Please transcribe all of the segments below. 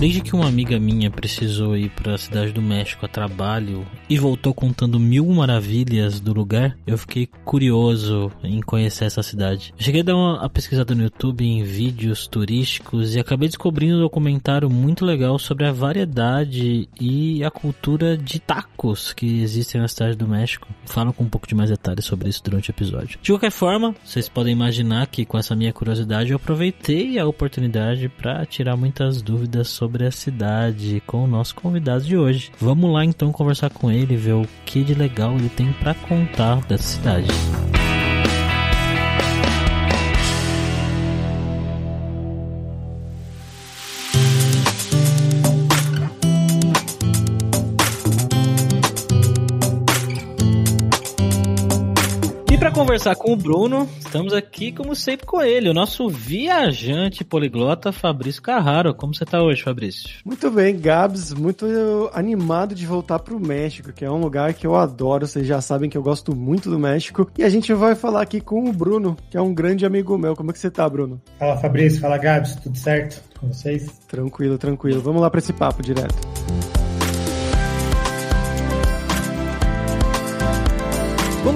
Desde que uma amiga minha precisou ir para a cidade do México a trabalho e voltou contando mil maravilhas do lugar, eu fiquei curioso em conhecer essa cidade. Cheguei a dar uma pesquisada no YouTube em vídeos turísticos e acabei descobrindo um documentário muito legal sobre a variedade e a cultura de tacos que existem na cidade do México. Falo com um pouco de mais detalhes sobre isso durante o episódio. De qualquer forma, vocês podem imaginar que com essa minha curiosidade eu aproveitei a oportunidade para tirar muitas dúvidas sobre sobre a cidade com o nosso convidado de hoje. Vamos lá então conversar com ele, ver o que de legal ele tem para contar dessa cidade. Conversar com o Bruno. Estamos aqui, como sempre, com ele, o nosso viajante poliglota Fabrício Carraro. Como você está hoje, Fabrício? Muito bem, Gabs. Muito animado de voltar para o México, que é um lugar que eu adoro. Vocês já sabem que eu gosto muito do México. E a gente vai falar aqui com o Bruno, que é um grande amigo meu. Como é que você está, Bruno? Fala, Fabrício. Fala, Gabs. Tudo certo com vocês? Tranquilo, tranquilo. Vamos lá para esse papo direto.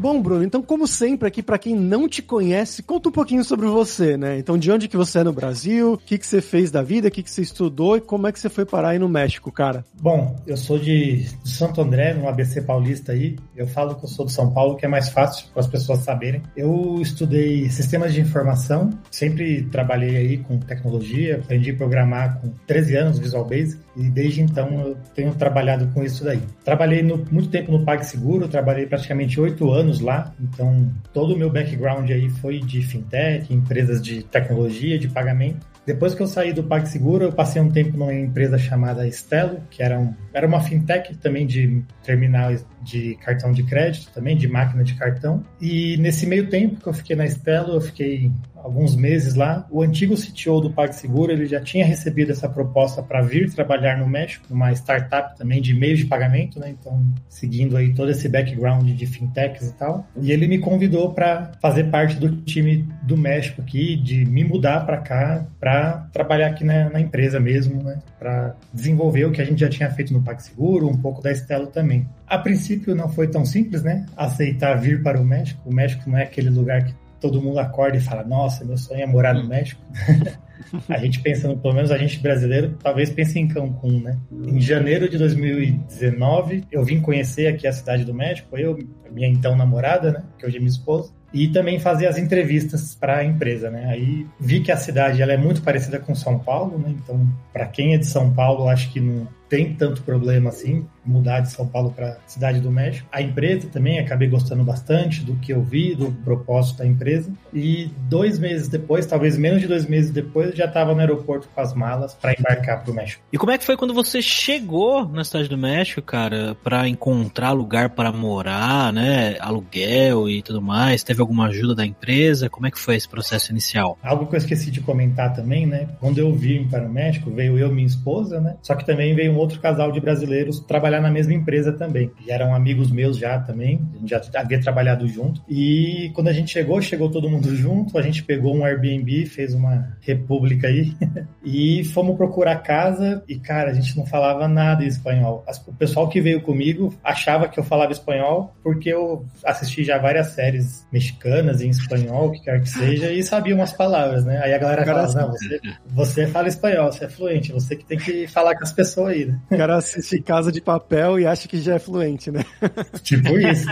Bom, Bruno, então como sempre aqui para quem não te conhece, conta um pouquinho sobre você, né? Então de onde que você é no Brasil, o que que você fez da vida, o que que você estudou e como é que você foi parar aí no México, cara? Bom, eu sou de, Santo André, no ABC Paulista aí. Eu falo que eu sou de São Paulo, que é mais fácil para as pessoas saberem. Eu estudei sistemas de informação, sempre trabalhei aí com tecnologia, aprendi a programar com 13 anos Visual Basic e desde então eu tenho trabalhado com isso daí. Trabalhei no, muito tempo no PagSeguro, trabalhei praticamente oito anos anos lá, então todo o meu background aí foi de fintech, empresas de tecnologia, de pagamento. Depois que eu saí do PagSeguro, eu passei um tempo numa empresa chamada Estelo, que era, um, era uma fintech também de terminal de cartão de crédito, também de máquina de cartão. E nesse meio tempo que eu fiquei na Estelo, eu fiquei alguns meses lá, o antigo CTO do PagSeguro, ele já tinha recebido essa proposta para vir trabalhar no México, numa startup também de meios de pagamento, né? Então, seguindo aí todo esse background de fintechs e tal. E ele me convidou para fazer parte do time do México aqui, de me mudar para cá, para trabalhar aqui na, na, empresa mesmo, né? Para desenvolver o que a gente já tinha feito no PagSeguro, um pouco da Estelo também. A princípio não foi tão simples, né? Aceitar vir para o México. O México não é aquele lugar que todo mundo acorda e fala: Nossa, meu sonho é morar no México. a gente pensa, pelo menos a gente brasileiro, talvez pense em Cancún, né? Em janeiro de 2019, eu vim conhecer aqui a cidade do México, eu, minha então namorada, né? Que hoje é minha esposa. E também fazer as entrevistas para a empresa, né? Aí vi que a cidade ela é muito parecida com São Paulo, né? Então, para quem é de São Paulo, acho que não tem tanto problema assim mudar de São Paulo para Cidade do México. A empresa também acabei gostando bastante do que eu vi, do propósito da empresa. E dois meses depois, talvez menos de dois meses depois, já estava no aeroporto com as malas para embarcar para o México. E como é que foi quando você chegou na Cidade do México, cara, para encontrar lugar para morar, né, aluguel e tudo mais? Teve alguma ajuda da empresa? Como é que foi esse processo inicial? Algo que eu esqueci de comentar também, né? Quando eu vim para o México, veio eu e minha esposa, né? Só que também veio um outro casal de brasileiros trabalhar na mesma empresa também. E eram amigos meus já também, a gente já havia trabalhado junto. E quando a gente chegou, chegou todo mundo junto, a gente pegou um Airbnb, fez uma república aí, e fomos procurar casa. E, cara, a gente não falava nada em espanhol. O pessoal que veio comigo achava que eu falava espanhol porque eu assisti já várias séries mexicanas em espanhol, o que quer que seja, e sabia umas palavras, né? Aí a galera falava, não, você, você fala espanhol, você é fluente, você que tem que falar com as pessoas aí, né? O cara assiste Casa de Papel e acha que já é fluente, né? Tipo isso.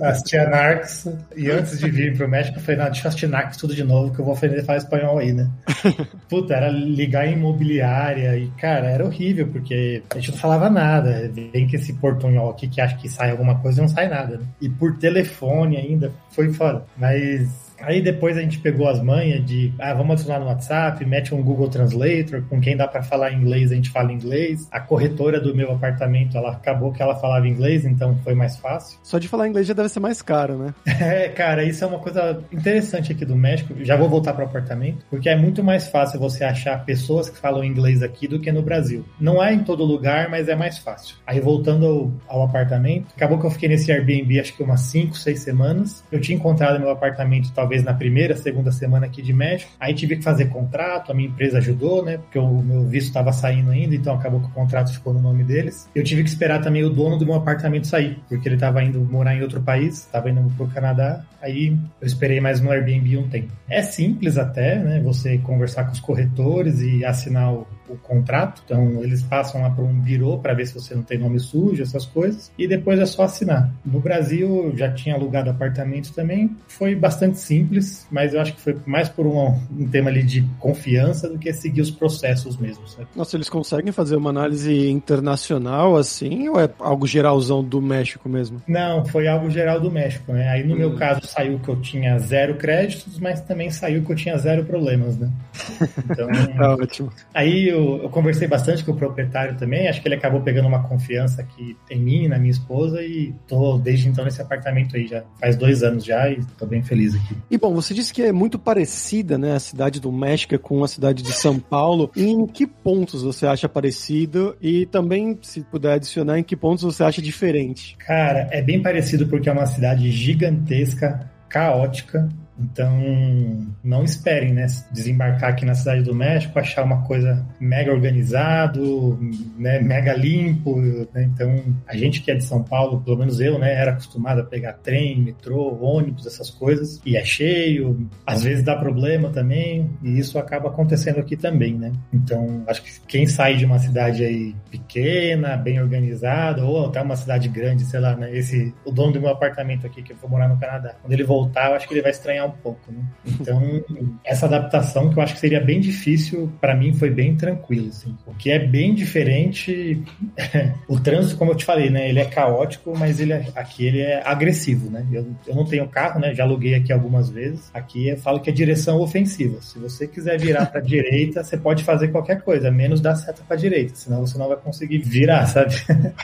Assisti a Narcos e antes de vir pro México eu falei, não, deixa eu assistir Narcos tudo de novo que eu vou aprender a falar espanhol aí, né? Puta, era ligar em imobiliária e, cara, era horrível porque a gente não falava nada. Vem que esse portunhol aqui que acha que sai alguma coisa e não sai nada, né? E por telefone ainda, foi foda. Mas Aí depois a gente pegou as manhas de, ah, vamos adicionar no WhatsApp, mete um Google Translator, com quem dá para falar inglês, a gente fala inglês. A corretora do meu apartamento, ela acabou que ela falava inglês, então foi mais fácil. Só de falar inglês já deve ser mais caro, né? É, cara, isso é uma coisa interessante aqui do México. Já vou voltar para o apartamento, porque é muito mais fácil você achar pessoas que falam inglês aqui do que no Brasil. Não é em todo lugar, mas é mais fácil. Aí voltando ao, ao apartamento, acabou que eu fiquei nesse Airbnb acho que umas 5, 6 semanas. Eu tinha encontrado meu apartamento talvez talvez na primeira, segunda semana aqui de México. Aí tive que fazer contrato, a minha empresa ajudou, né? Porque o meu visto estava saindo ainda, então acabou que o contrato ficou no nome deles. Eu tive que esperar também o dono do meu apartamento sair, porque ele estava indo morar em outro país, estava indo para o Canadá. Aí eu esperei mais no Airbnb um tempo. É simples até, né? Você conversar com os corretores e assinar o o contrato. Então, eles passam lá para um birô para ver se você não tem nome sujo, essas coisas, e depois é só assinar. No Brasil, já tinha alugado apartamento também, foi bastante simples, mas eu acho que foi mais por um, um tema ali de confiança do que seguir os processos mesmo. Sabe? Nossa, eles conseguem fazer uma análise internacional assim, ou é algo geralzão do México mesmo? Não, foi algo geral do México, né? Aí no hum. meu caso saiu que eu tinha zero créditos, mas também saiu que eu tinha zero problemas, né? Então, tá ótimo. Aí eu eu, conversei bastante com o proprietário também, acho que ele acabou pegando uma confiança aqui em mim e na minha esposa e tô desde então nesse apartamento aí já faz dois anos já e tô bem feliz aqui. E bom, você disse que é muito parecida, né, a cidade do México com a cidade de São Paulo. Em que pontos você acha parecido e também, se puder adicionar, em que pontos você acha diferente? Cara, é bem parecido porque é uma cidade gigantesca, caótica, então, não esperem, né? Desembarcar aqui na Cidade do México, achar uma coisa mega organizado, né? mega limpo. Né? Então, a gente que é de São Paulo, pelo menos eu, né? Era acostumado a pegar trem, metrô, ônibus, essas coisas. E é cheio, às vezes dá problema também. E isso acaba acontecendo aqui também, né? Então, acho que quem sai de uma cidade aí pequena, bem organizada, ou até uma cidade grande, sei lá, né? Esse, o dono do meu apartamento aqui, que eu vou morar no Canadá. Quando ele voltar, eu acho que ele vai estranhar pouco, né? Então, essa adaptação que eu acho que seria bem difícil, para mim foi bem tranquilo, assim. O que é bem diferente, o trânsito, como eu te falei, né? Ele é caótico, mas ele é, aqui ele é agressivo, né? Eu, eu não tenho carro, né? Já aluguei aqui algumas vezes. Aqui eu falo que é direção ofensiva. Se você quiser virar para direita, você pode fazer qualquer coisa, menos dar seta para direita, senão você não vai conseguir virar, sabe?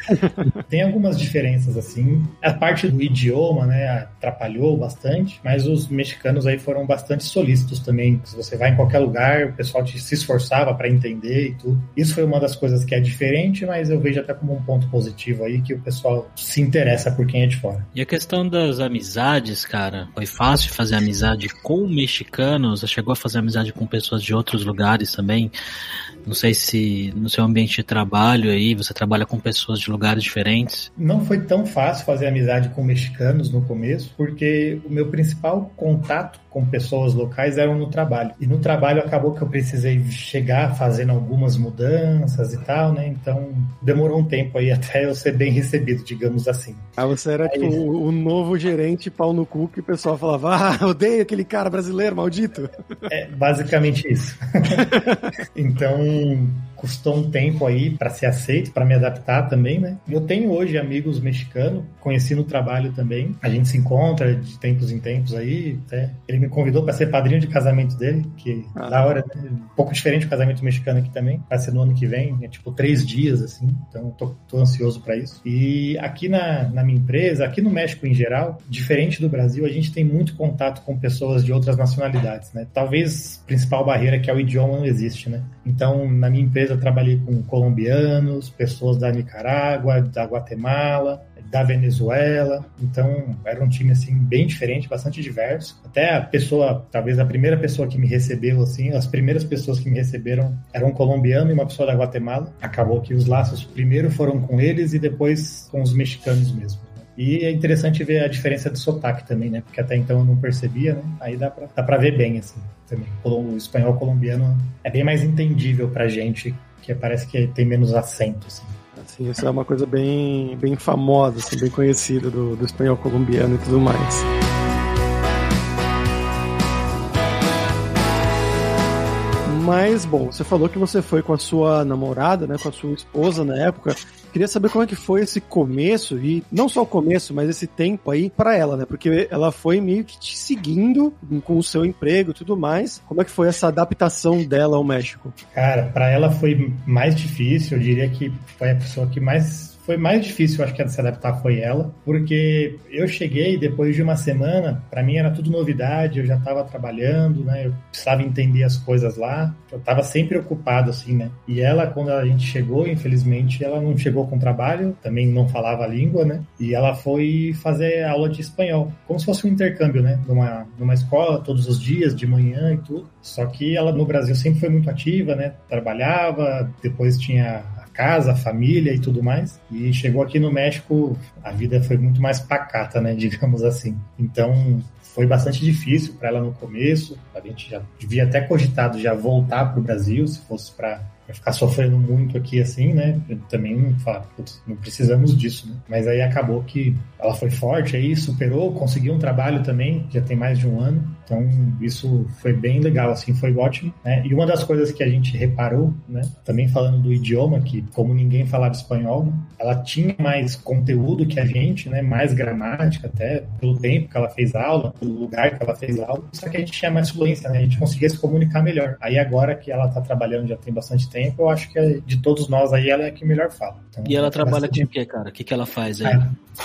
Tem algumas diferenças assim. A parte do idioma, né, atrapalhou bastante, mas os mexicanos mexicanos aí foram bastante solícitos também. Se você vai em qualquer lugar, o pessoal te, se esforçava para entender e tudo. Isso foi uma das coisas que é diferente, mas eu vejo até como um ponto positivo aí que o pessoal se interessa por quem é de fora. E a questão das amizades, cara, foi fácil fazer amizade com mexicanos? Você chegou a fazer amizade com pessoas de outros lugares também? Não sei se no seu ambiente de trabalho aí você trabalha com pessoas de lugares diferentes. Não foi tão fácil fazer amizade com mexicanos no começo, porque o meu principal contato com pessoas locais eram no trabalho. E no trabalho acabou que eu precisei chegar fazendo algumas mudanças e tal, né? Então demorou um tempo aí até eu ser bem recebido, digamos assim. Ah, você era aí... tipo o novo gerente pau no cu que o pessoal falava, ah, odeio aquele cara brasileiro maldito. É basicamente isso. então custou um tempo aí para ser aceito, para me adaptar também, né? Eu tenho hoje amigos mexicanos, conheci no trabalho também. A gente se encontra de tempos em tempos aí. Até. Ele me convidou para ser padrinho de casamento dele, que ah. da hora, né? Um pouco diferente do casamento mexicano aqui também. Vai ser no ano que vem, é tipo três dias, assim. Então tô, tô ansioso para isso. E aqui na, na minha empresa, aqui no México em geral, diferente do Brasil, a gente tem muito contato com pessoas de outras nacionalidades, né? Talvez a principal barreira que é o idioma não existe, né? Então, na minha empresa, trabalhei com colombianos, pessoas da Nicarágua, da Guatemala, da Venezuela. Então, era um time assim bem diferente, bastante diverso. Até a pessoa, talvez a primeira pessoa que me recebeu assim, as primeiras pessoas que me receberam eram um colombiano e uma pessoa da Guatemala. Acabou que os laços primeiro foram com eles e depois com os mexicanos mesmo. E é interessante ver a diferença de sotaque também, né? Porque até então eu não percebia, né? Aí dá pra, dá pra ver bem, assim, também. O espanhol colombiano é bem mais entendível pra gente que parece que tem menos acento, assim. Assim, isso é uma coisa bem, bem famosa, assim, bem conhecida do, do espanhol colombiano e tudo mais. Mas, bom, você falou que você foi com a sua namorada, né, com a sua esposa na época. Queria saber como é que foi esse começo e não só o começo, mas esse tempo aí para ela, né? Porque ela foi meio que te seguindo com o seu emprego e tudo mais. Como é que foi essa adaptação dela ao México? Cara, para ela foi mais difícil. Eu diria que foi a pessoa que mais foi mais difícil, acho que de se adaptar foi ela, porque eu cheguei depois de uma semana, para mim era tudo novidade, eu já estava trabalhando, né? Eu precisava entender as coisas lá, eu estava sempre ocupado assim, né? E ela, quando a gente chegou, infelizmente, ela não chegou com trabalho, também não falava a língua, né? E ela foi fazer aula de espanhol, como se fosse um intercâmbio, né? Numa, numa escola, todos os dias, de manhã e tudo. Só que ela no Brasil sempre foi muito ativa, né? Trabalhava, depois tinha casa, família e tudo mais. E chegou aqui no México, a vida foi muito mais pacata, né, digamos assim. Então, foi bastante difícil para ela no começo. A gente já devia até cogitado já voltar para o Brasil, se fosse para ficar sofrendo muito aqui assim, né? Eu também não, não precisamos disso, né? Mas aí acabou que ela foi forte aí, superou, conseguiu um trabalho também, já tem mais de um ano. Então, isso foi bem legal, assim, foi ótimo. Né? E uma das coisas que a gente reparou, né, também falando do idioma, que como ninguém falava espanhol, né, ela tinha mais conteúdo que a gente, né, mais gramática até, pelo tempo que ela fez aula, pelo lugar que ela fez aula, só que a gente tinha mais fluência, né, a gente conseguia se comunicar melhor. Aí agora que ela está trabalhando já tem bastante tempo, eu acho que de todos nós aí, ela é a que melhor fala. Então, e ela trabalha com o que, cara? O que, que ela faz aí?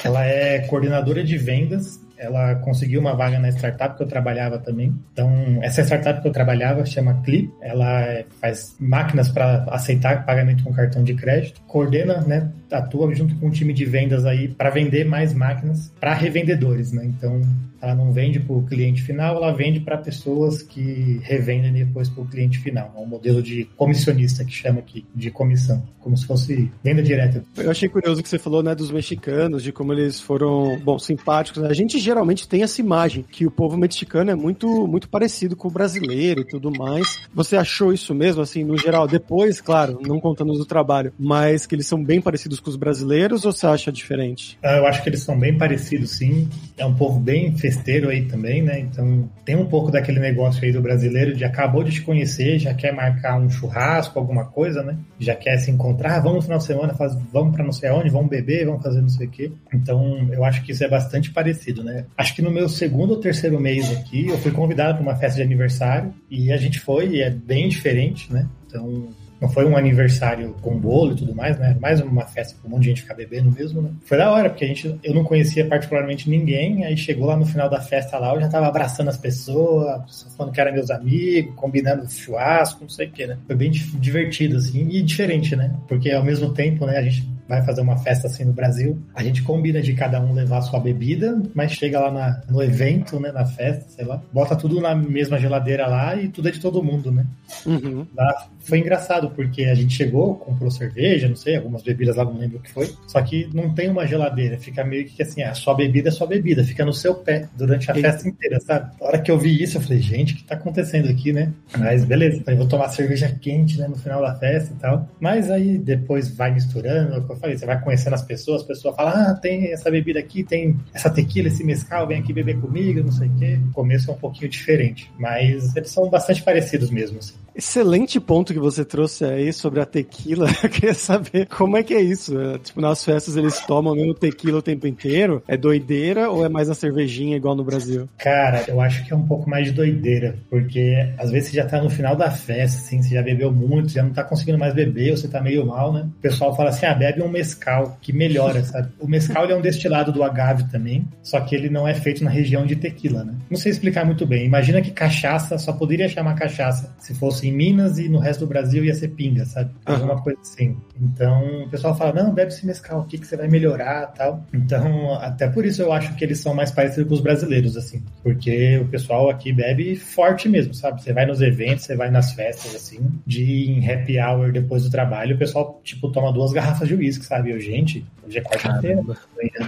Ela é coordenadora de vendas ela conseguiu uma vaga na startup que eu trabalhava também. Então, essa startup que eu trabalhava chama Clip. Ela faz máquinas para aceitar pagamento com cartão de crédito. Coordena, né, atua junto com um time de vendas aí para vender mais máquinas para revendedores, né? Então, ela não vende para o cliente final, ela vende para pessoas que revendem depois para o cliente final. É um modelo de comissionista que chama aqui, de comissão, como se fosse venda direta. Eu achei curioso que você falou, né, dos mexicanos, de como eles foram, bom, simpáticos. A gente geralmente tem essa imagem que o povo mexicano é muito, muito parecido com o brasileiro e tudo mais. Você achou isso mesmo, assim, no geral? Depois, claro, não contando do trabalho, mas que eles são bem parecidos com os brasileiros ou você acha diferente? Ah, eu acho que eles são bem parecidos, sim. É um povo bem festeiro aí também, né? Então tem um pouco daquele negócio aí do brasileiro de acabou de te conhecer, já quer marcar um churrasco, alguma coisa, né? Já quer se encontrar, vamos no final de semana, faz, vamos para não sei aonde, vamos beber, vamos fazer não sei o quê. Então eu acho que isso é bastante parecido, né? Acho que no meu segundo ou terceiro mês aqui, eu fui convidado para uma festa de aniversário e a gente foi, e é bem diferente, né? Então não foi um aniversário com bolo e tudo mais, né? Mais uma festa com um monte de gente ficar bebendo mesmo, né? Foi da hora, porque a gente, eu não conhecia particularmente ninguém, aí chegou lá no final da festa lá, eu já tava abraçando as pessoas, falando que eram meus amigos, combinando churrasco, não sei o que, né? Foi bem divertido, assim, e diferente, né? Porque ao mesmo tempo, né, a gente vai fazer uma festa assim no Brasil, a gente combina de cada um levar sua bebida, mas chega lá na, no evento, né, na festa, sei lá, bota tudo na mesma geladeira lá e tudo é de todo mundo, né? Uhum. foi engraçado, porque a gente chegou, comprou cerveja, não sei, algumas bebidas lá, não lembro o que foi, só que não tem uma geladeira, fica meio que assim, a sua bebida é sua bebida, fica no seu pé durante a festa inteira, sabe? A hora que eu vi isso, eu falei, gente, o que tá acontecendo aqui, né? Mas beleza, eu vou tomar cerveja quente, né, no final da festa e tal. Mas aí depois vai misturando, falei, você vai conhecendo as pessoas, a pessoa fala, ah, tem essa bebida aqui, tem essa tequila, esse mescal, vem aqui beber comigo, não sei o quê. O começo é um pouquinho diferente, mas eles são bastante parecidos mesmo, assim. Excelente ponto que você trouxe aí sobre a tequila. Eu queria saber como é que é isso. É, tipo, nas festas eles tomam mesmo tequila o tempo inteiro? É doideira ou é mais a cervejinha igual no Brasil? Cara, eu acho que é um pouco mais de doideira, porque às vezes você já tá no final da festa, assim, você já bebeu muito, já não tá conseguindo mais beber, ou você tá meio mal, né? O pessoal fala assim, ah, bebe um mescal, que melhora, sabe? O mescal é um destilado do agave também, só que ele não é feito na região de tequila, né? Não sei explicar muito bem. Imagina que cachaça só poderia chamar cachaça se fosse em Minas e no resto do Brasil ia ser pinga, sabe? Alguma uhum. coisa assim. Então, o pessoal fala, não, bebe esse mescal aqui que você vai melhorar tal. Então, até por isso eu acho que eles são mais parecidos com os brasileiros, assim. Porque o pessoal aqui bebe forte mesmo, sabe? Você vai nos eventos, você vai nas festas, assim, de em happy hour depois do trabalho, o pessoal, tipo, toma duas garrafas de uísque, sabe? Eu, gente, hoje é quarta-feira,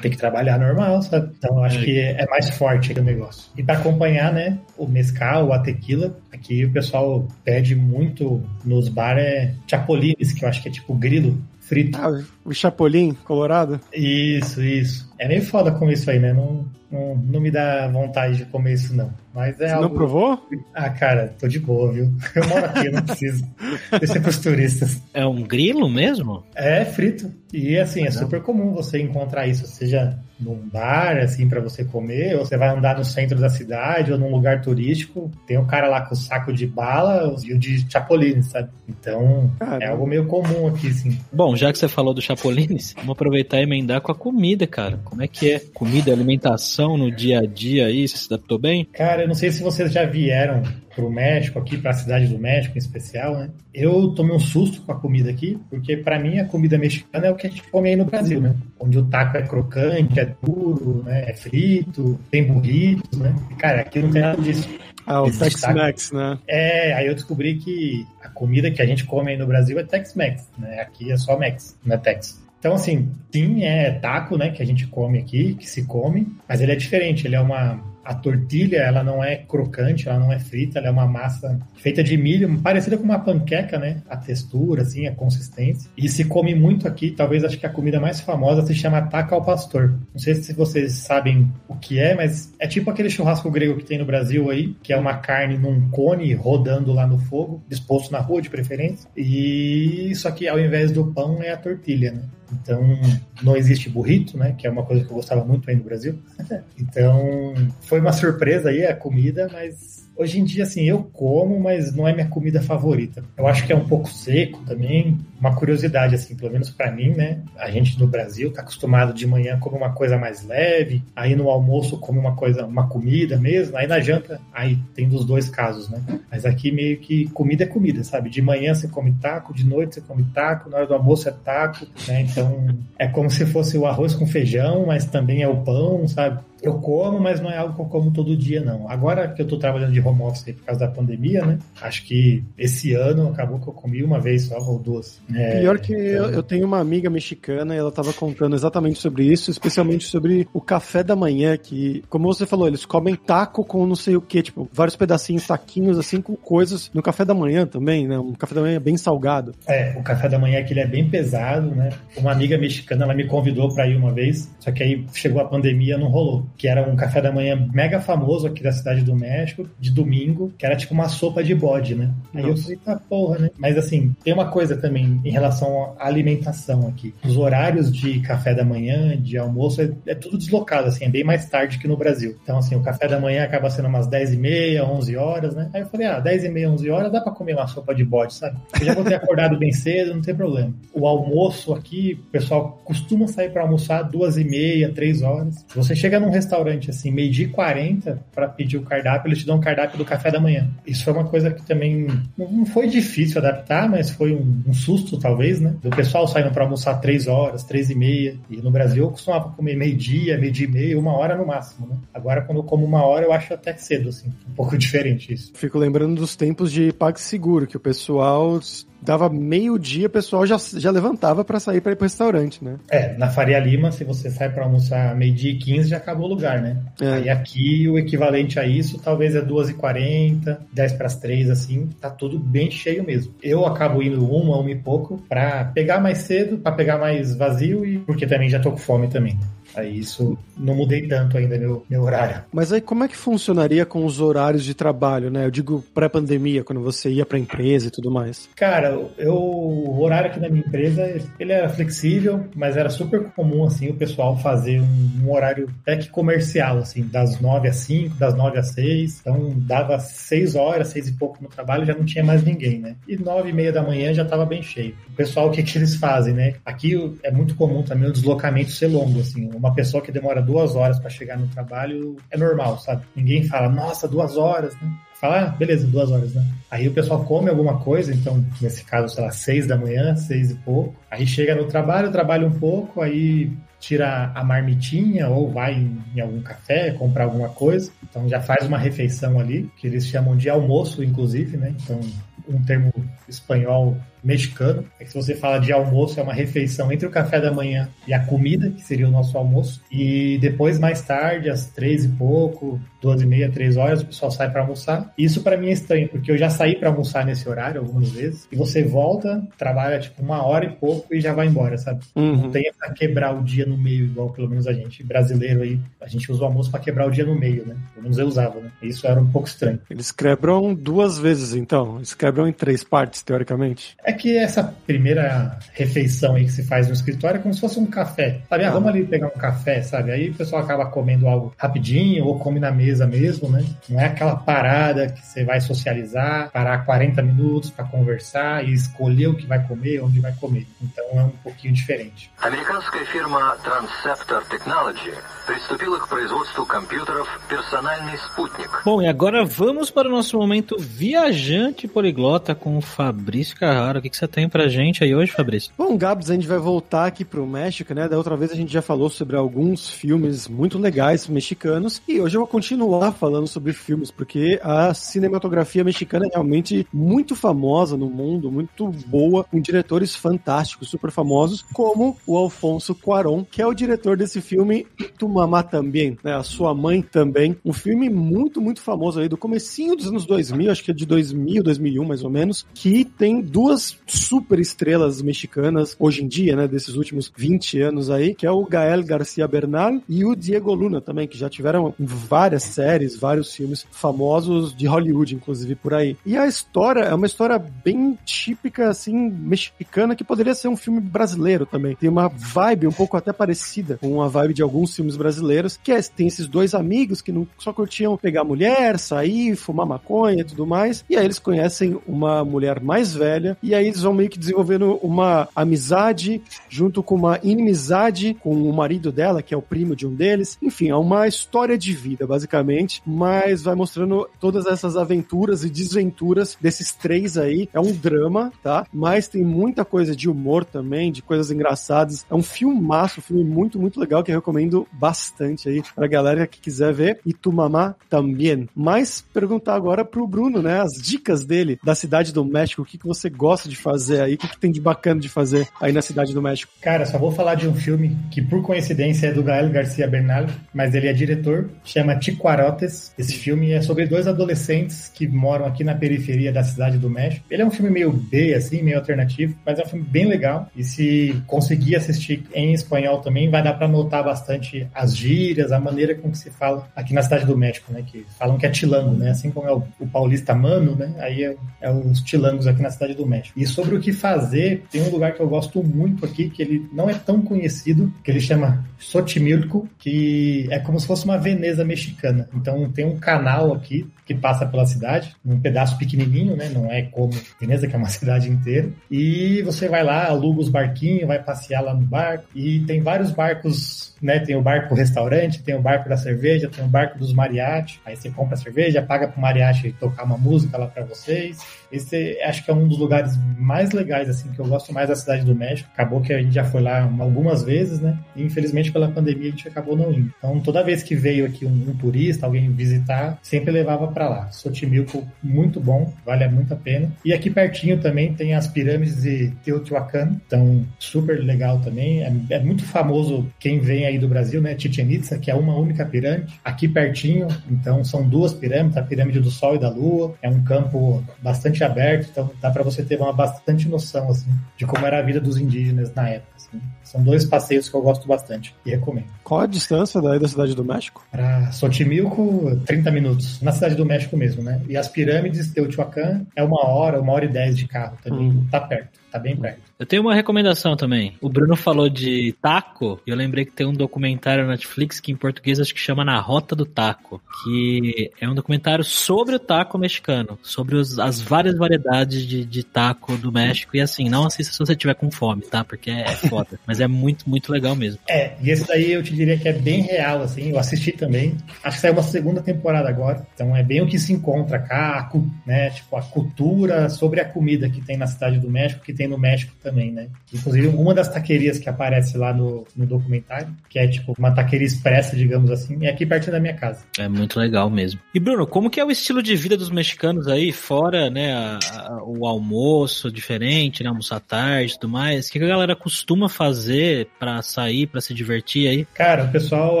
tem que trabalhar normal, sabe? Então, eu acho é. que é mais forte o negócio. E para acompanhar, né, o mescal, a tequila, aqui o pessoal pede pede muito nos bar é chapolines, que eu acho que é tipo grilo frito. Ah, o chapolim colorado? Isso, isso. É meio foda comer isso aí, né? Não, não, não me dá vontade de comer isso, não. Mas é Você algo... não provou? Ah, cara, tô de boa, viu? Eu moro aqui, eu não preciso. Deixa pros turistas. É um grilo mesmo? É frito. E assim, é super comum você encontrar isso, seja num bar, assim, para você comer, ou você vai andar no centro da cidade ou num lugar turístico, tem o cara lá com o saco de bala e o de chapolin, sabe? Então, Caramba. é algo meio comum aqui, assim. Bom, já que você falou do Chapolines, vamos aproveitar e emendar com a comida, cara. Como é que é? Comida, alimentação no dia a dia aí, você se adaptou bem? Cara, eu não sei se vocês já vieram pro México aqui, pra cidade do México em especial, né? Eu tomei um susto com a comida aqui, porque para mim a comida mexicana é o que a gente come aí no Brasil, né? Onde o taco é crocante, é duro, né? É frito, tem burritos, né? Cara, aqui não tem nada disso. Ah, o Tex-Mex, né? É, aí eu descobri que a comida que a gente come aí no Brasil é Tex-Mex, né? Aqui é só Mex, não é Tex. Então, assim, sim, é taco, né, que a gente come aqui, que se come, mas ele é diferente, ele é uma... A tortilha, ela não é crocante, ela não é frita, ela é uma massa feita de milho, parecida com uma panqueca, né? A textura, assim, a consistência. E se come muito aqui, talvez acho que a comida mais famosa se chama taca ao pastor. Não sei se vocês sabem o que é, mas é tipo aquele churrasco grego que tem no Brasil aí, que é uma carne num cone rodando lá no fogo, disposto na rua de preferência. E isso aqui, ao invés do pão, é a tortilha, né? Então, não existe burrito, né? Que é uma coisa que eu gostava muito aí no Brasil. Então, foi uma surpresa aí a comida, mas hoje em dia, assim, eu como, mas não é minha comida favorita. Eu acho que é um pouco seco também. Uma curiosidade, assim, pelo menos para mim, né? A gente no Brasil tá acostumado de manhã comer uma coisa mais leve, aí no almoço come uma coisa, uma comida mesmo, aí na janta, aí tem dos dois casos, né? Mas aqui meio que comida é comida, sabe? De manhã você come taco, de noite você come taco, na hora do almoço é taco, né? Então é como se fosse o arroz com feijão, mas também é o pão, sabe? Eu como, mas não é algo que eu como todo dia, não. Agora que eu tô trabalhando de home office aí por causa da pandemia, né? Acho que esse ano acabou que eu comi uma vez só ou duas. É, Pior que eu, então- eu tenho uma amiga mexicana e ela tava contando exatamente sobre isso, especialmente sobre o café da manhã, que, como você falou, eles comem taco com não sei o que, tipo, vários pedacinhos, taquinhos, assim, com coisas no café da manhã também, né? Um café da manhã bem salgado. É, o café da manhã aqui ele é bem pesado, né? Uma amiga mexicana, ela me convidou para ir uma vez, só que aí chegou a pandemia, não rolou. Que era um café da manhã mega famoso aqui da cidade do México, de domingo, que era tipo uma sopa de bode, né? Aí eu Nossa. falei, tá porra, né? Mas assim, tem uma coisa também em relação à alimentação aqui. Os horários de café da manhã, de almoço, é, é tudo deslocado, assim, é bem mais tarde que no Brasil. Então, assim, o café da manhã acaba sendo umas 10 e meia, 11 horas, né? Aí eu falei, ah, 10 e meia, 11 horas dá pra comer uma sopa de bode, sabe? Eu já vou ter acordado bem cedo, não tem problema. O almoço aqui, o pessoal costuma sair pra almoçar duas e meia, três horas. Você chega num restaurante assim, meio-dia e 40 para pedir o cardápio, eles te dão o cardápio do café da manhã. Isso foi uma coisa que também não foi difícil adaptar, mas foi um, um susto, talvez, né? Do pessoal saindo para almoçar três horas, três e meia. E no Brasil eu costumava comer meio-dia, meio-dia e meia, uma hora no máximo, né? Agora, quando eu como uma hora, eu acho até cedo, assim. Um pouco diferente isso. Fico lembrando dos tempos de PagSeguro, que o pessoal dava meio-dia, o pessoal já, já levantava pra sair pra ir pro restaurante, né? É, na Faria Lima, se você sai para almoçar meio-dia e 15, já acabou o lugar, né? É. Aí aqui o equivalente a isso talvez é 2h40, 10 para as 3, assim, tá tudo bem cheio mesmo. Eu acabo indo uma, uma e pouco para pegar mais cedo, para pegar mais vazio e porque também já tô com fome também. Aí isso não mudei tanto ainda meu, meu horário. Mas aí como é que funcionaria com os horários de trabalho, né? Eu digo pré-pandemia, quando você ia pra empresa e tudo mais. Cara, eu, o horário aqui da minha empresa, ele era flexível, mas era super comum, assim, o pessoal fazer um, um horário até que comercial, assim, das 9 às 5, das 9 às 6. Então, dava 6 horas, 6 e pouco no trabalho, já não tinha mais ninguém, né? E 9 e meia da manhã já tava bem cheio. O pessoal, o que que eles fazem, né? Aqui é muito comum também o deslocamento ser longo, assim. Uma pessoa que demora duas horas para chegar no trabalho é normal, sabe? Ninguém fala, nossa, duas horas, né? Fala, ah, beleza, duas horas, né? Aí o pessoal come alguma coisa, então, nesse caso, sei lá, seis da manhã, seis e pouco. Aí chega no trabalho, trabalha um pouco, aí tira a marmitinha ou vai em, algum café comprar alguma coisa. Então já faz uma refeição ali, que eles chamam de almoço, inclusive, né? Então, um termo espanhol mexicano. É que se você fala de almoço, é uma refeição entre o café da manhã e a comida, que seria o nosso almoço. E depois, mais tarde, às três e pouco, duas e meia, três horas, o pessoal sai para almoçar. Isso para mim é estranho, porque eu já saí para almoçar nesse horário algumas vezes, e você volta, trabalha tipo uma hora e pouco e já vai embora, sabe? Uhum. Não tem pra quebrar o dia no meio, igual pelo menos a gente brasileiro aí, a gente usa o almoço para quebrar o dia no meio, né? Pelo menos eu usava, né? Isso era um pouco estranho. Eles quebram duas vezes, então. Eles quebram em três partes, teoricamente. É que essa primeira refeição aí que se faz no escritório é como se fosse um café. Sabe? Ah, vamos ali pegar um café, sabe? Aí o pessoal acaba comendo algo rapidinho ou come na mesa mesmo, né? Não é aquela parada que você vai socializar, parar 40 minutos para conversar e escolher o que vai comer, onde vai comer. Então é um pouquinho diferente. Американская фирма Transceptor Technology приступила к производству компьютеров «Персональный спутник». Bom, e agora vamos para o nosso momento viajante poliglota com o Fabrício Carrara. O que, que você tem pra gente aí hoje, Fabrício? Bom, Gabs, a gente vai voltar aqui pro México, né? Da outra vez a gente já falou sobre alguns filmes muito legais mexicanos e hoje eu vou continuar falando sobre filmes, porque a cinematografia mexicana é realmente muito famosa no mundo, muito boa, com diretores fantásticos, super famosos, como o Alfonso Cuarón, que é o diretor desse filme Tu Mamá Também, né? A sua mãe também. Um filme muito, muito famoso aí do comecinho dos anos 2000, acho que é de 2000, 2001 mais ou menos, que tem duas super estrelas mexicanas hoje em dia, né? Desses últimos 20 anos aí, que é o Gael Garcia Bernal e o Diego Luna também, que já tiveram várias séries, vários filmes famosos de Hollywood, inclusive por aí. E a história é uma história bem típica, assim, mexicana, que poderia ser um filme brasileiro também. Tem uma vibe um pouco até parecida com a vibe de alguns filmes brasileiros, que é, tem esses dois amigos que não só curtiam pegar mulher, sair, fumar maconha e tudo mais, e aí eles conhecem uma mulher mais velha, e aí eles vão meio que desenvolvendo uma amizade junto com uma inimizade com o marido dela, que é o primo de um deles. Enfim, é uma história de vida, basicamente, mas vai mostrando todas essas aventuras e desventuras desses três aí. É um drama, tá? Mas tem muita coisa de humor também, de coisas engraçadas. É um filmaço, um filme muito, muito legal que eu recomendo bastante aí pra galera que quiser ver. E Tu Mamá também. Mas perguntar agora pro Bruno, né? As dicas dele da Cidade do México, o que, que você gosta de fazer aí, o que, que tem de bacana de fazer aí na Cidade do México? Cara, só vou falar de um filme que por coincidência é do Gael Garcia Bernal, mas ele é diretor, chama Ticuarotes. Esse filme é sobre dois adolescentes que moram aqui na periferia da Cidade do México. Ele é um filme meio B, assim, meio alternativo, mas é um filme bem legal. E se conseguir assistir em espanhol também, vai dar para notar bastante as gírias, a maneira com que se fala aqui na Cidade do México, né? Que falam que é tilango, né? Assim como é o, o paulista mano, né? Aí é, é, os tilangos aqui na Cidade do México. E sobre o que fazer, tem um lugar que eu gosto muito aqui, que ele não é tão conhecido, que ele chama Xochimilco, que é como se fosse uma Veneza mexicana. Então tem um canal aqui que passa pela cidade, um pedaço pequenininho, né? Não é como Veneza, que é uma cidade inteira. E você vai lá, aluga os barquinhos, vai passear lá no barco. E tem vários barcos, né? Tem o barco restaurante, tem o barco da cerveja, tem o barco dos mariachi. Aí você compra a cerveja, paga pro mariachi tocar uma música lá para vocês. Esse acho que é um dos lugares mais legais, assim, que eu gosto mais da cidade do México. Acabou que a gente já foi lá algumas vezes, né? E infelizmente pela pandemia a gente acabou não indo. Então toda vez que veio aqui um, um turista, alguém visitar, sempre levava para lá. Xochimilco, muito bom, vale muito a pena. E aqui pertinho também tem as pirâmides de Teotihuacan, então super legal também. É, é muito famoso quem vem aí do Brasil, né? Chichen Itza, que é uma única pirâmide. Aqui pertinho, então são duas pirâmides, a pirâmide do Sol e da Lua. É um campo bastante aberto, então dá para você ter uma bastante noção assim de como era a vida dos indígenas na época. Assim. São dois passeios que eu gosto bastante e recomendo. Qual a distância daí da Cidade do México? Para Xochimilco, 30 minutos. Na Cidade do México mesmo, né? E as pirâmides, Teotihuacan, é uma hora, uma hora e dez de carro também. Hum. Tá perto, tá bem perto. Eu tenho uma recomendação também. O Bruno falou de taco, e eu lembrei que tem um documentário na Netflix que em português acho que chama Na Rota do Taco, que é um documentário sobre o taco mexicano, sobre os, as várias variedades de, de taco do México. E assim, não assista se você tiver com fome, tá? Porque é, é foda. Mas é muito, muito legal mesmo. É, e esse daí eu te diria que é bem real, assim. Eu assisti também. Acho que saiu uma segunda temporada agora. Então é bem o que se encontra cá, né? Tipo, a cultura sobre a comida que tem na Cidade do México, que tem no México também, né? Inclusive, uma das taquerias que aparece lá no, no documentário, que é tipo uma taqueria expressa, digamos assim, é aqui perto da minha casa. É muito legal mesmo. E Bruno, como que é o estilo de vida dos mexicanos aí, fora, né, a, a, o almoço diferente, né, almoçar tarde e tudo mais? O que a galera costuma fazer para sair, para se divertir aí? Cara, o pessoal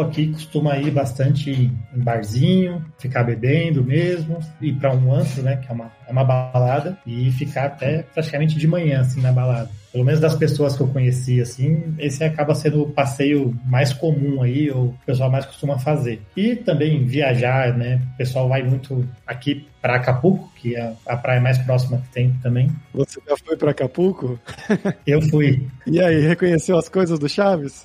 aqui costuma ir bastante em barzinho, ficar bebendo mesmo, ir para um antro, né, que é uma, é uma balada, e ficar até praticamente de manhã, assim, na balada pelo menos das pessoas que eu conheci, assim, esse acaba sendo o passeio mais comum aí, ou o pessoal mais costuma fazer. E também viajar, né? O pessoal vai muito aqui para Acapulco, que é a praia mais próxima que tem também. Você já foi para Acapulco? Eu fui. E aí, reconheceu as coisas do Chaves?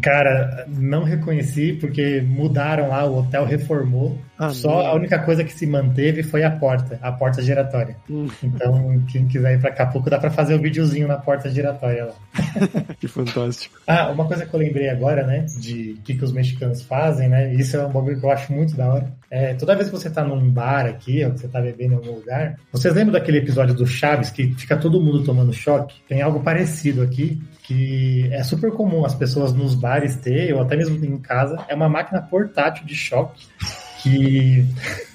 Cara, não reconheci porque mudaram lá, o hotel reformou. Ah, Só não. a única coisa que se manteve foi a porta, a porta giratória. Hum. Então, quem quiser ir para Acapulco, dá para fazer o um videozinho na porta giratória lá. que fantástico. Ah, uma coisa que eu lembrei agora, né, de que, que os mexicanos fazem, né, isso é um bagulho que eu acho muito da hora. É, toda vez que você tá num bar aqui, ou que você tá bebendo em algum lugar, vocês lembram daquele episódio do Chaves que fica todo mundo tomando choque? Tem algo parecido aqui, que é super comum as pessoas nos bares ter, ou até mesmo em casa, é uma máquina portátil de choque que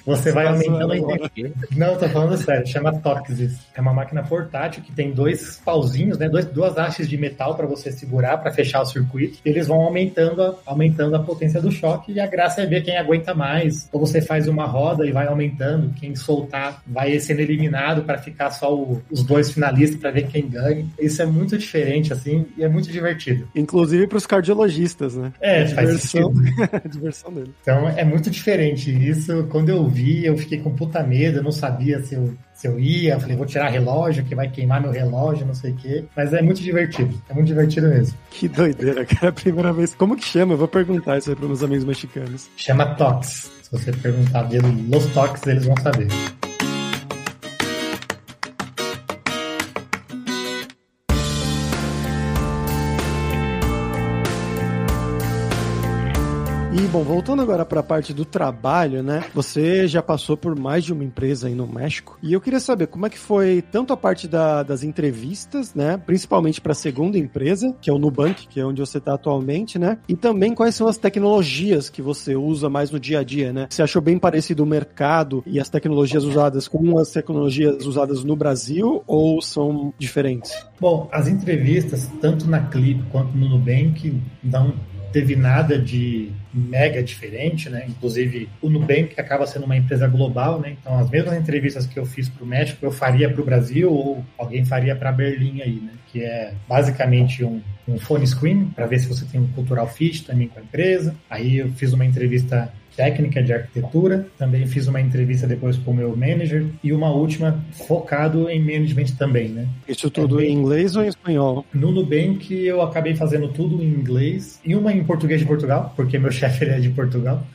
você vai aumentando a intensidade. Não, tô falando sério, chama Toxis. É uma máquina portátil que tem dois pauzinhos, né? Dois, duas hastes de metal para você segurar para fechar o circuito. Eles vão aumentando a, aumentando a potência do choque e a graça é ver quem aguenta mais. Ou você faz uma roda e vai aumentando, quem soltar vai sendo eliminado para ficar só o, os dois finalistas para ver quem ganha. Isso é muito diferente assim e é muito divertido. Inclusive para os cardiologistas, né? É, a faz diversão, diversão dele. Então é muito diferente isso. Quando eu vi, eu fiquei com puta medo, eu não sabia se eu, se eu ia. Eu falei, vou tirar relógio, que vai queimar meu relógio, não sei o quê. Mas é muito divertido, é muito divertido mesmo. Que doideira, cara. Primeira vez. Como que chama? Eu vou perguntar isso aí para meus amigos mexicanos. Chama Tox. Se você perguntar dele, Los Tox, eles vão saber. Bom, voltando agora para a parte do trabalho, né? Você já passou por mais de uma empresa aí no México. E eu queria saber como é que foi tanto a parte da, das entrevistas, né? Principalmente para a segunda empresa, que é o Nubank, que é onde você está atualmente, né? E também quais são as tecnologias que você usa mais no dia a dia, né? Você achou bem parecido o mercado e as tecnologias usadas com as tecnologias usadas no Brasil ou são diferentes? Bom, as entrevistas, tanto na Clip quanto no Nubank, dão teve nada de mega diferente, né? Inclusive o Nubank acaba sendo uma empresa global, né? Então as mesmas entrevistas que eu fiz para o México eu faria para o Brasil ou alguém faria para Berlim aí, né? Que é basicamente um, um phone screen para ver se você tem um cultural fit também com a empresa. Aí eu fiz uma entrevista técnica de arquitetura. Também fiz uma entrevista depois com o meu manager e uma última focado em management também, né? Isso tudo é, em inglês ou em espanhol? No Nubank eu acabei fazendo tudo em inglês e uma em português de Portugal, porque meu chefe é de Portugal,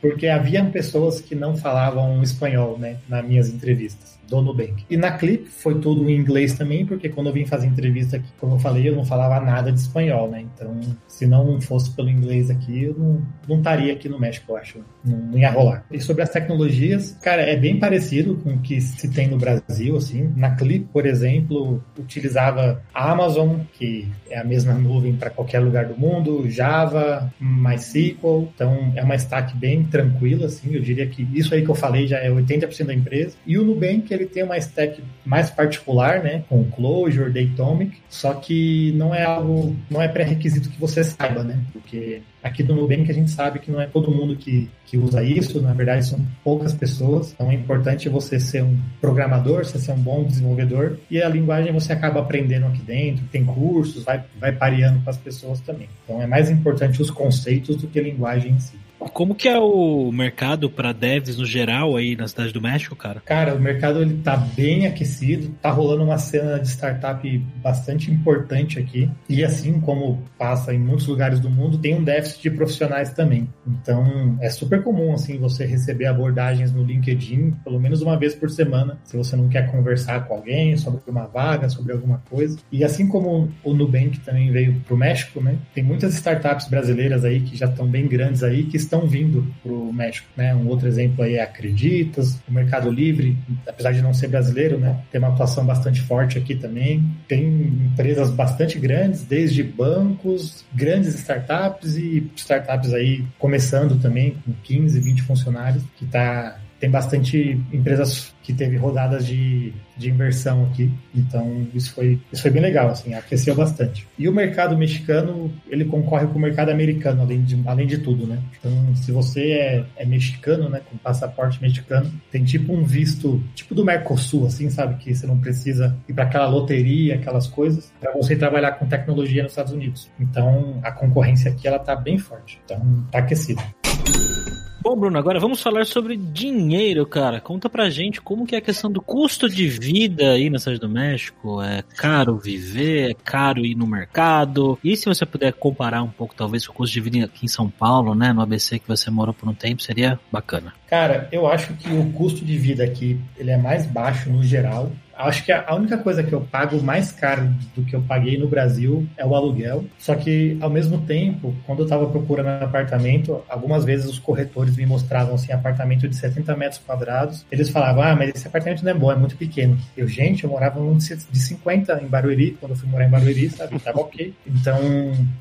porque havia pessoas que não falavam espanhol, né, nas minhas entrevistas do Nubank. E na Clip foi tudo em inglês também, porque quando eu vim fazer entrevista aqui, como eu falei, eu não falava nada de espanhol, né? Então, se não fosse pelo inglês aqui, eu não, não estaria aqui no México, eu acho. Não, não ia rolar. E sobre as tecnologias, cara, é bem parecido com o que se tem no Brasil, assim. Na Clip, por exemplo, utilizava Amazon, que é a mesma nuvem para qualquer lugar do mundo, Java, MySQL. Então, é uma stack bem tranquila, assim. Eu diria que isso aí que eu falei já é 80% da empresa. E o Nubank, ele tem uma stack mais particular, né, com Clojure, Datomic, só que não é algo, não é pré-requisito que você saiba, né, porque aqui do Nubank a gente sabe que não é todo mundo que, que usa isso, na verdade são poucas pessoas, então é importante você ser um programador, você ser um bom desenvolvedor, e a linguagem você acaba aprendendo aqui dentro, tem cursos, vai, vai pareando com as pessoas também. Então é mais importante os conceitos do que a linguagem em si. Como que é o mercado para devs no geral aí na cidade do México, cara? Cara, o mercado ele tá bem aquecido, tá rolando uma cena de startup bastante importante aqui. E assim como passa em muitos lugares do mundo, tem um déficit de profissionais também. Então, é super comum assim você receber abordagens no LinkedIn pelo menos uma vez por semana, se você não quer conversar com alguém sobre uma vaga, sobre alguma coisa. E assim como o Nubank também veio pro México, né? Tem muitas startups brasileiras aí que já estão bem grandes aí que estão vindo para o México, né? Um outro exemplo aí é Acreditas, o Mercado Livre, apesar de não ser brasileiro, né? Tem uma atuação bastante forte aqui também. Tem empresas bastante grandes, desde bancos, grandes startups e startups aí começando também com 15, 20 funcionários, que está tem bastante empresas que teve rodadas de, de inversão aqui, então isso foi, isso foi bem legal, assim, aqueceu bastante. E o mercado mexicano, ele concorre com o mercado americano, além de, além de tudo, né? Então, se você é, é mexicano, né, com passaporte mexicano, tem tipo um visto, tipo do Mercosul, assim, sabe? Que você não precisa ir para aquela loteria, aquelas coisas, para você trabalhar com tecnologia nos Estados Unidos. Então, a concorrência aqui, ela tá bem forte. Então, tá aquecida. Bom, Bruno, agora vamos falar sobre dinheiro, cara. Conta pra gente como que é a questão do custo de vida aí na cidade do México. É caro viver, é caro ir no mercado. E se você puder comparar um pouco, talvez, com o custo de vida aqui em São Paulo, né, no ABC que você morou por um tempo, seria bacana. Cara, eu acho que o custo de vida aqui, ele é mais baixo no geral acho que a única coisa que eu pago mais caro do que eu paguei no Brasil é o aluguel. Só que, ao mesmo tempo, quando eu estava procurando apartamento, algumas vezes os corretores me mostravam assim, apartamento de 70 metros quadrados. Eles falavam, ah, mas esse apartamento não é bom, é muito pequeno. Eu, gente, eu morava num de 50 em Barueri, quando eu fui morar em Barueri, sabe? Tava ok. Então,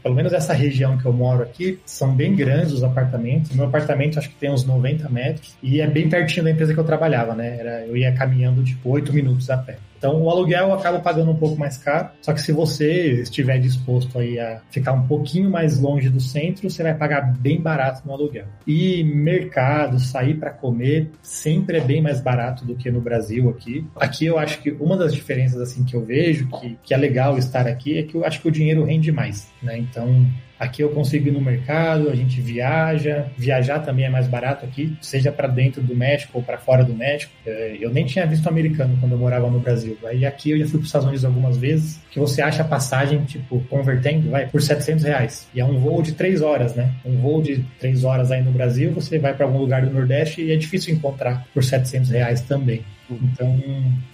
pelo menos essa região que eu moro aqui, são bem grandes os apartamentos. Meu apartamento acho que tem uns 90 metros e é bem pertinho da empresa que eu trabalhava, né? Era, eu ia caminhando tipo 8 minutos a pé. Então o aluguel acaba pagando um pouco mais caro, só que se você estiver disposto aí a ficar um pouquinho mais longe do centro, você vai pagar bem barato no aluguel. E mercado, sair para comer, sempre é bem mais barato do que no Brasil aqui. Aqui eu acho que uma das diferenças assim que eu vejo que, que é legal estar aqui é que eu acho que o dinheiro rende mais, né? Então Aqui eu consigo ir no mercado, a gente viaja. Viajar também é mais barato aqui, seja para dentro do México ou para fora do México. É, eu nem tinha visto americano quando eu morava no Brasil. Aí aqui eu já fui para os Estados Unidos algumas vezes, que você acha passagem, tipo, convertendo, vai, por 700 reais. E é um voo de três horas, né? Um voo de três horas aí no Brasil, você vai para algum lugar do Nordeste e é difícil encontrar por 700 reais também. Então,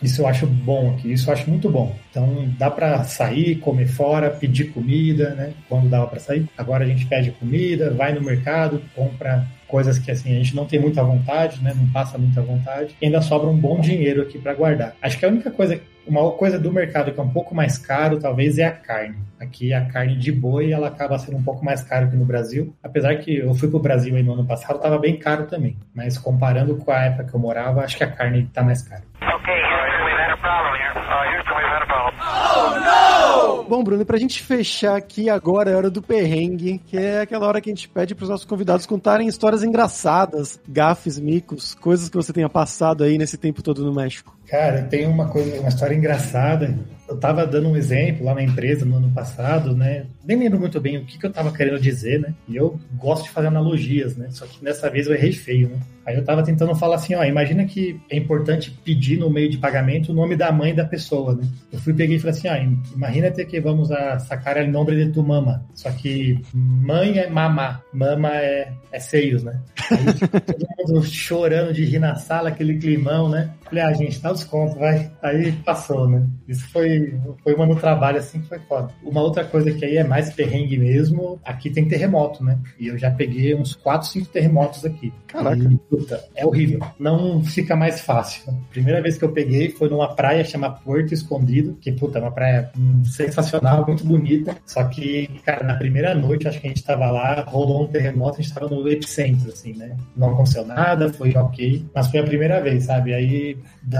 isso eu acho bom aqui, isso eu acho muito bom. Então, dá para sair, comer fora, pedir comida, né? Quando dava para sair. Agora a gente pede comida, vai no mercado, compra coisas que assim a gente não tem muita vontade, né? Não passa muita vontade. E ainda sobra um bom dinheiro aqui para guardar. Acho que a única coisa, uma coisa do mercado que é um pouco mais caro, talvez, é a carne. Aqui a carne de boi ela acaba sendo um pouco mais cara que no Brasil. Apesar que eu fui para o Brasil no ano passado, estava bem caro também. Mas comparando com a época que eu morava, acho que a carne está mais cara. Ok, Oh! Bom, Bruno, pra gente fechar aqui agora é hora do perrengue, que é aquela hora que a gente pede pros nossos convidados contarem histórias engraçadas, gafes, micos, coisas que você tenha passado aí nesse tempo todo no México. Cara, tem uma coisa, uma história engraçada eu estava dando um exemplo lá na empresa no ano passado, né? Nem lembro muito bem o que, que eu estava querendo dizer, né? E eu gosto de fazer analogias, né? Só que dessa vez eu errei feio, né? Aí eu estava tentando falar assim, ó, imagina que é importante pedir no meio de pagamento o nome da mãe da pessoa, né? Eu fui peguei e falei assim, ó, imagina ter que vamos a sacar o nome de tu mama. Só que mãe é mamá, mama é, é seios, né? Aí, tipo, todo mundo chorando de rir na sala, aquele climão, né? Falei, ah, gente, dá desconto, vai. Aí passou, né? Isso foi, foi uma no trabalho, assim, que foi foda. Uma outra coisa que aí é mais perrengue mesmo, aqui tem terremoto, né? E eu já peguei uns 4, 5 terremotos aqui. Caraca. E, puta, é horrível. Não fica mais fácil. Primeira vez que eu peguei foi numa praia chamada Porto Escondido, que, puta, é uma praia sensacional, muito bonita. Só que, cara, na primeira noite, acho que a gente tava lá, rolou um terremoto, a gente tava no epicentro, assim, né? Não aconteceu nada, foi ok. Mas foi a primeira vez, sabe? Aí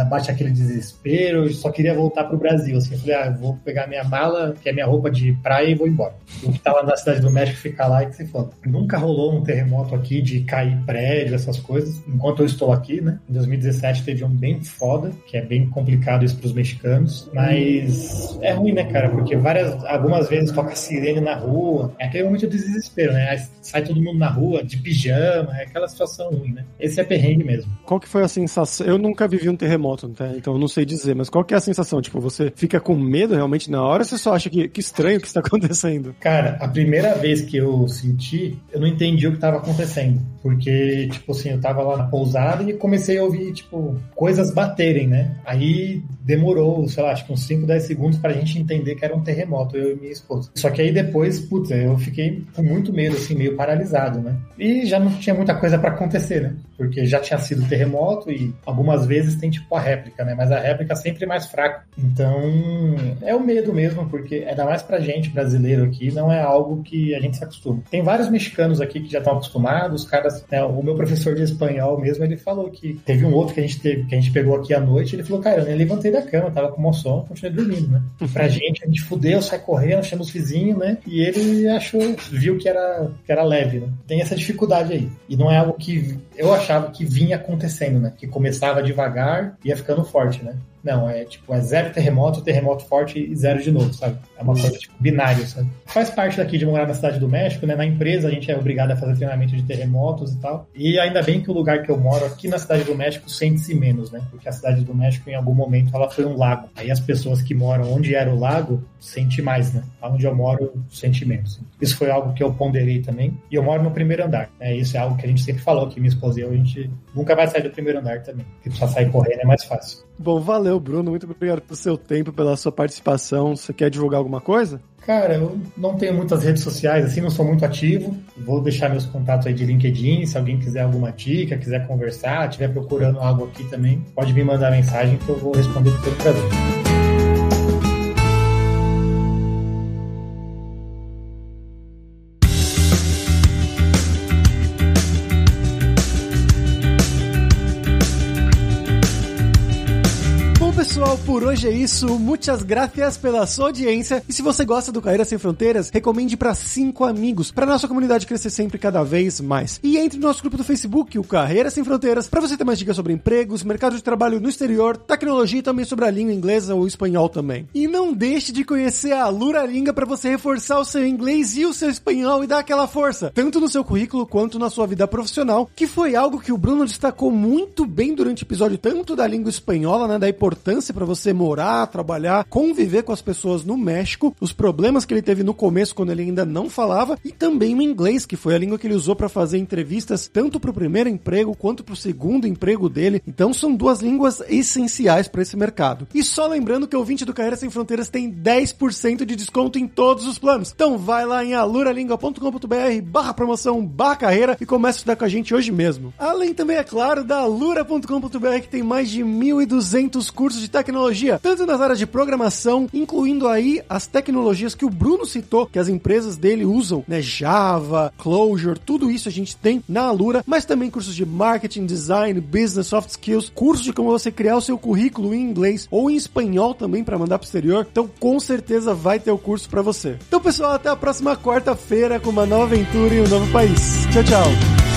bate aquele desespero, eu só queria voltar pro Brasil. Assim, eu falei, ah, vou pegar minha mala, que é minha roupa de praia, e vou embora. O que tá lá na cidade do México ficar lá e que se foda. Nunca rolou um terremoto aqui de cair prédio, essas coisas, enquanto eu estou aqui, né? Em 2017 teve um bem foda, que é bem complicado isso pros mexicanos, mas é ruim, né, cara? Porque várias, algumas vezes toca sirene na rua, é aquele momento de desespero, né? Aí sai todo mundo na rua, de pijama, é aquela situação ruim, né? Esse é perrengue mesmo. Qual que foi a sensação? Eu nunca vivi um terremoto, tá? então não sei dizer, mas qual que é a sensação? Tipo, você fica com medo realmente na hora ou você só acha que, que estranho que está acontecendo? Cara, a primeira vez que eu senti, eu não entendi o que estava acontecendo. Porque, tipo assim, eu tava lá na pousada e comecei a ouvir, tipo, coisas baterem, né? Aí demorou, sei lá, acho que uns 5, 10 segundos pra gente entender que era um terremoto, eu e minha esposa. Só que aí depois, putz, eu fiquei com muito medo, assim, meio paralisado, né? E já não tinha muita coisa para acontecer, né? Porque já tinha sido terremoto e algumas vezes tem tipo a réplica, né? Mas a réplica sempre é mais fraca. Então, é o medo mesmo, porque ainda mais pra gente brasileiro aqui, não é algo que a gente se acostuma. Tem vários mexicanos aqui que já estão acostumados, os caras, né, o meu professor de espanhol mesmo, ele falou que teve um outro que a gente teve, que a gente pegou aqui à noite, ele falou, cara, eu nem levantei da cama, tava com moção, continuei dormindo, né? Pra gente, a gente fudeu, sai correndo, chama os vizinhos, né? E ele achou, viu que era, que era leve, né? Tem essa dificuldade aí. E não é algo que eu achava que vinha acontecendo, né? Que começava devagar e ia ficando forte, né? Não, é tipo, é zero terremoto, terremoto forte e zero de novo, sabe? É uma coisa tipo binário, sabe? Faz parte daqui de morar na cidade do México, né? Na empresa a gente é obrigado a fazer treinamento de terremotos e tal. E ainda bem que o lugar que eu moro, aqui na cidade do México, sente-se menos, né? Porque a cidade do México, em algum momento, ela foi um lago. Aí as pessoas que moram onde era o lago, sente mais, né? Onde eu moro, sente menos. Isso foi algo que eu ponderei também. E eu moro no primeiro andar, né? Isso é algo que a gente sempre falou aqui, minha esposa e eu, a gente nunca vai sair do primeiro andar também. Porque só sair correndo é mais fácil. Bom, valeu, Bruno. Muito obrigado pelo seu tempo, pela sua participação. Você quer divulgar alguma coisa? Cara, eu não tenho muitas redes sociais, assim, não sou muito ativo. Vou deixar meus contatos aí de LinkedIn. Se alguém quiser alguma dica, quiser conversar, estiver procurando algo aqui também, pode me mandar mensagem que eu vou responder com todo prazer. Por hoje é isso. Muitas gracias pela sua audiência. E se você gosta do Carreira Sem Fronteiras, recomende para cinco amigos, para nossa comunidade crescer sempre cada vez mais. E entre no nosso grupo do Facebook, o Carreira Sem Fronteiras, para você ter mais dicas sobre empregos, mercado de trabalho no exterior, tecnologia e também sobre a língua inglesa ou espanhol também. E não deixe de conhecer a Luralinga para você reforçar o seu inglês e o seu espanhol e dar aquela força, tanto no seu currículo quanto na sua vida profissional, que foi algo que o Bruno destacou muito bem durante o episódio, tanto da língua espanhola, né, da importância para você morar, trabalhar, conviver com as pessoas no México, os problemas que ele teve no começo quando ele ainda não falava e também o inglês, que foi a língua que ele usou para fazer entrevistas tanto para o primeiro emprego quanto para o segundo emprego dele. Então são duas línguas essenciais para esse mercado. E só lembrando que o ouvinte do Carreira Sem Fronteiras tem 10% de desconto em todos os planos. Então vai lá em aluralingua.com.br barra promoção barra carreira e comece a estudar com a gente hoje mesmo. Além também, é claro, da alura.com.br que tem mais de 1.200 cursos de tecnologia, tanto nas áreas de programação, incluindo aí as tecnologias que o Bruno citou, que as empresas dele usam, né? Java, Clojure, tudo isso a gente tem na Alura, mas também cursos de marketing, design, business, soft skills, cursos de como você criar o seu currículo em inglês ou em espanhol também para mandar pro exterior. Então, com certeza vai ter o curso para você. Então, pessoal, até a próxima quarta-feira com uma nova aventura em um novo país. Tchau, tchau.